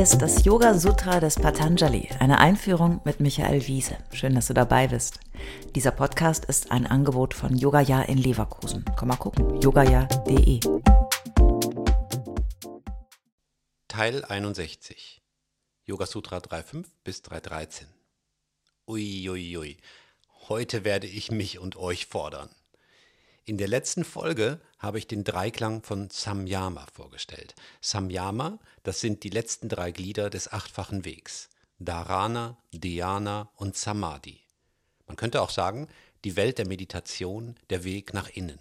Ist das Yoga Sutra des Patanjali, eine Einführung mit Michael Wiese. Schön, dass du dabei bist. Dieser Podcast ist ein Angebot von Yogaya in Leverkusen. Komm mal gucken, yogaya.de. Teil 61. Yoga Sutra 3.5 bis 3.13. Uiuiui, ui. heute werde ich mich und euch fordern. In der letzten Folge habe ich den Dreiklang von Samyama vorgestellt. Samyama, das sind die letzten drei Glieder des achtfachen Wegs. Dharana, Dhyana und Samadhi. Man könnte auch sagen, die Welt der Meditation, der Weg nach innen.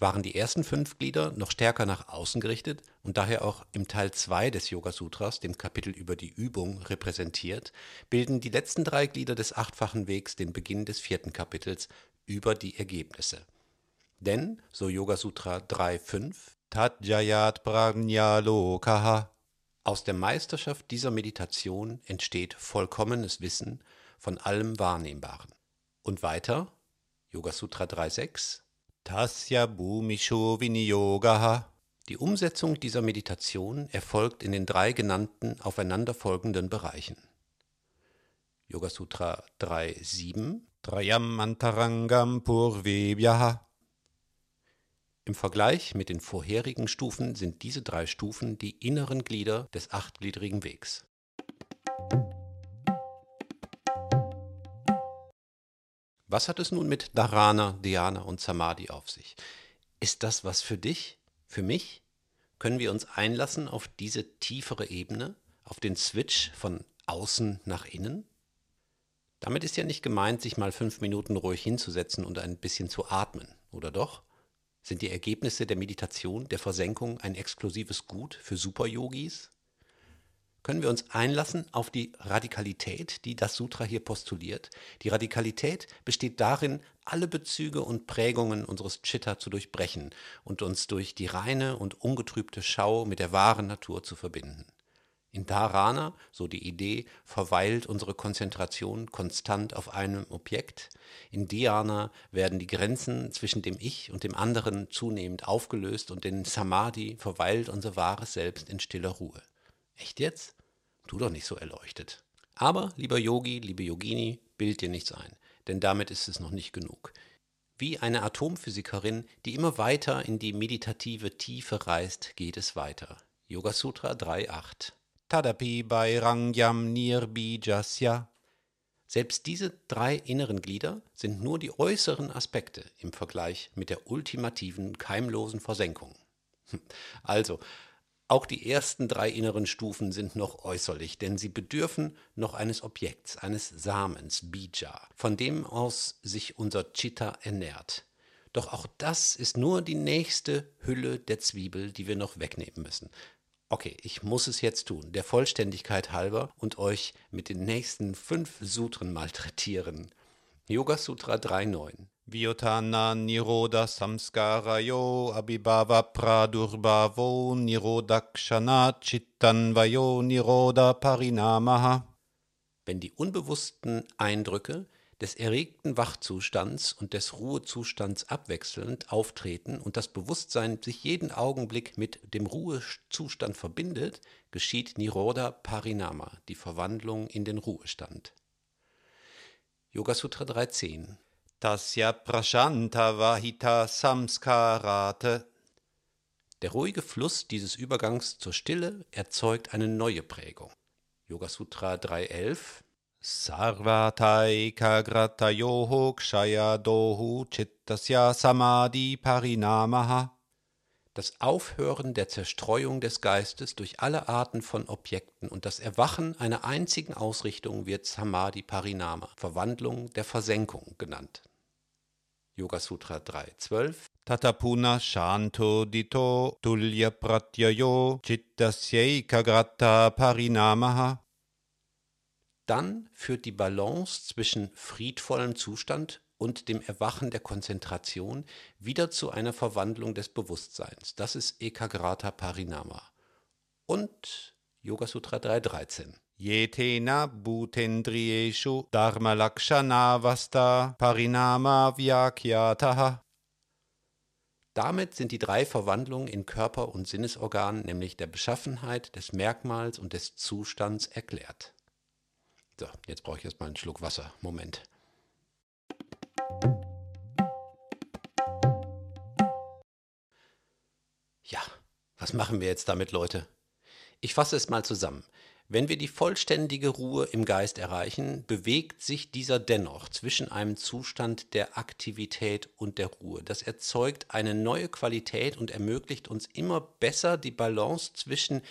Waren die ersten fünf Glieder noch stärker nach außen gerichtet und daher auch im Teil 2 des Yoga Sutras, dem Kapitel über die Übung, repräsentiert, bilden die letzten drei Glieder des achtfachen Wegs den Beginn des vierten Kapitels über die Ergebnisse. Denn, so Yoga Sutra 3.5, Tatjayat Prajnalokaha, aus der Meisterschaft dieser Meditation entsteht vollkommenes Wissen von allem Wahrnehmbaren. Und weiter, Yoga Sutra 3.6, Tasya Bhumisho Viniyogaha, die Umsetzung dieser Meditation erfolgt in den drei genannten aufeinanderfolgenden Bereichen. Yoga Sutra 3.7, Trayam Antarangam Purvebhyaha, im Vergleich mit den vorherigen Stufen sind diese drei Stufen die inneren Glieder des achtgliedrigen Wegs. Was hat es nun mit Dharana, Dhyana und Samadhi auf sich? Ist das was für dich, für mich? Können wir uns einlassen auf diese tiefere Ebene, auf den Switch von außen nach innen? Damit ist ja nicht gemeint, sich mal fünf Minuten ruhig hinzusetzen und ein bisschen zu atmen, oder doch? Sind die Ergebnisse der Meditation, der Versenkung ein exklusives Gut für Superyogis? Können wir uns einlassen auf die Radikalität, die das Sutra hier postuliert? Die Radikalität besteht darin, alle Bezüge und Prägungen unseres Chitta zu durchbrechen und uns durch die reine und ungetrübte Schau mit der wahren Natur zu verbinden. In Dharana, so die Idee, verweilt unsere Konzentration konstant auf einem Objekt. In Dhyana werden die Grenzen zwischen dem Ich und dem anderen zunehmend aufgelöst und in Samadhi verweilt unser wahres Selbst in stiller Ruhe. Echt jetzt? Tu doch nicht so erleuchtet. Aber, lieber Yogi, liebe Yogini, bild dir nichts ein, denn damit ist es noch nicht genug. Wie eine Atomphysikerin, die immer weiter in die meditative Tiefe reist, geht es weiter. Yoga Sutra 3.8 Tadapi Bairangyam Nirbijasya. Selbst diese drei inneren Glieder sind nur die äußeren Aspekte im Vergleich mit der ultimativen, keimlosen Versenkung. Also, auch die ersten drei inneren Stufen sind noch äußerlich, denn sie bedürfen noch eines Objekts, eines Samens, Bija, von dem aus sich unser Chitta ernährt. Doch auch das ist nur die nächste Hülle der Zwiebel, die wir noch wegnehmen müssen. Okay, ich muss es jetzt tun, der Vollständigkeit halber und euch mit den nächsten fünf Sutren malträtieren. Yoga Sutra 3.9 Vyotana Niroda Samskarayo Abhibhava Pradurbhavo Nirodakshana Chittanvayo Niroda Parinamaha Wenn die unbewussten Eindrücke des erregten Wachzustands und des Ruhezustands abwechselnd auftreten und das Bewusstsein sich jeden Augenblick mit dem Ruhezustand verbindet, geschieht Niroda Parinama, die Verwandlung in den Ruhestand. Yoga Sutra 3.10 Tasya Prashanta Vahita Samskarate Der ruhige Fluss dieses Übergangs zur Stille erzeugt eine neue Prägung. Yoga Sutra 3.11 Sarvataikagratayoho kshayadohu chittasya samadhi parinamaha. Das Aufhören der Zerstreuung des Geistes durch alle Arten von Objekten und das Erwachen einer einzigen Ausrichtung wird Samadhi Parinama, Verwandlung der Versenkung genannt. Yoga Sutra 3.12 Tatapuna Shanto Dito Tulya Pratyayo Chittasyaikagrata Parinamaha dann führt die Balance zwischen friedvollem Zustand und dem Erwachen der Konzentration wieder zu einer Verwandlung des Bewusstseins. Das ist Ekagrata Parinama. Und Yoga Sutra 3.13. Yetena bhutendriyeshu dharma lakshana vasta parinama vyakyataha. Damit sind die drei Verwandlungen in Körper und Sinnesorgan, nämlich der Beschaffenheit, des Merkmals und des Zustands, erklärt. So, jetzt brauche ich erstmal einen Schluck Wasser. Moment. Ja, was machen wir jetzt damit, Leute? Ich fasse es mal zusammen. Wenn wir die vollständige Ruhe im Geist erreichen, bewegt sich dieser dennoch zwischen einem Zustand der Aktivität und der Ruhe. Das erzeugt eine neue Qualität und ermöglicht uns immer besser die Balance zwischen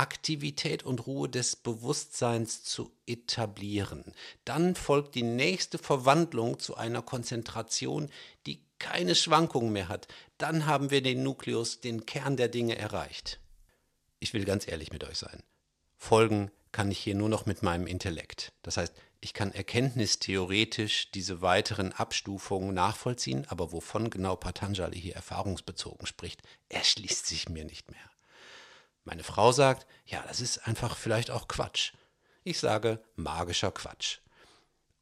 Aktivität und Ruhe des Bewusstseins zu etablieren. Dann folgt die nächste Verwandlung zu einer Konzentration, die keine Schwankungen mehr hat. Dann haben wir den Nukleus, den Kern der Dinge erreicht. Ich will ganz ehrlich mit euch sein. Folgen kann ich hier nur noch mit meinem Intellekt. Das heißt, ich kann erkenntnistheoretisch diese weiteren Abstufungen nachvollziehen, aber wovon genau Patanjali hier erfahrungsbezogen spricht, erschließt sich mir nicht mehr. Meine Frau sagt, ja, das ist einfach vielleicht auch Quatsch. Ich sage magischer Quatsch.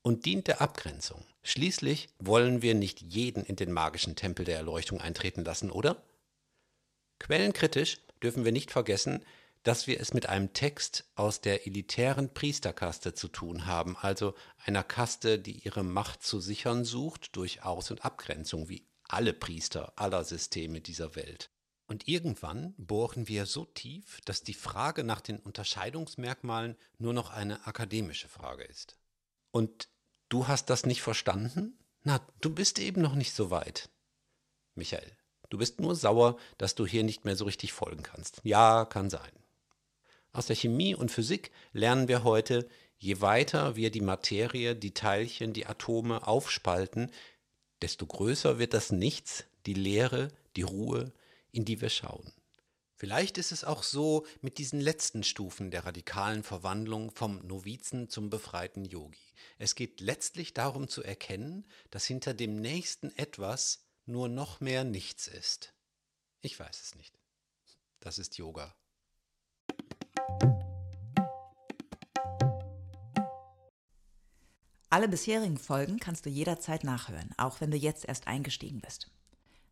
Und dient der Abgrenzung. Schließlich wollen wir nicht jeden in den magischen Tempel der Erleuchtung eintreten lassen, oder? Quellenkritisch dürfen wir nicht vergessen, dass wir es mit einem Text aus der elitären Priesterkaste zu tun haben, also einer Kaste, die ihre Macht zu sichern sucht durch Aus- und Abgrenzung, wie alle Priester aller Systeme dieser Welt. Und irgendwann bohren wir so tief, dass die Frage nach den Unterscheidungsmerkmalen nur noch eine akademische Frage ist. Und du hast das nicht verstanden? Na, du bist eben noch nicht so weit. Michael, du bist nur sauer, dass du hier nicht mehr so richtig folgen kannst. Ja, kann sein. Aus der Chemie und Physik lernen wir heute, je weiter wir die Materie, die Teilchen, die Atome aufspalten, desto größer wird das Nichts, die Leere, die Ruhe, in die wir schauen. Vielleicht ist es auch so mit diesen letzten Stufen der radikalen Verwandlung vom Novizen zum befreiten Yogi. Es geht letztlich darum zu erkennen, dass hinter dem nächsten etwas nur noch mehr nichts ist. Ich weiß es nicht. Das ist Yoga. Alle bisherigen Folgen kannst du jederzeit nachhören, auch wenn du jetzt erst eingestiegen bist.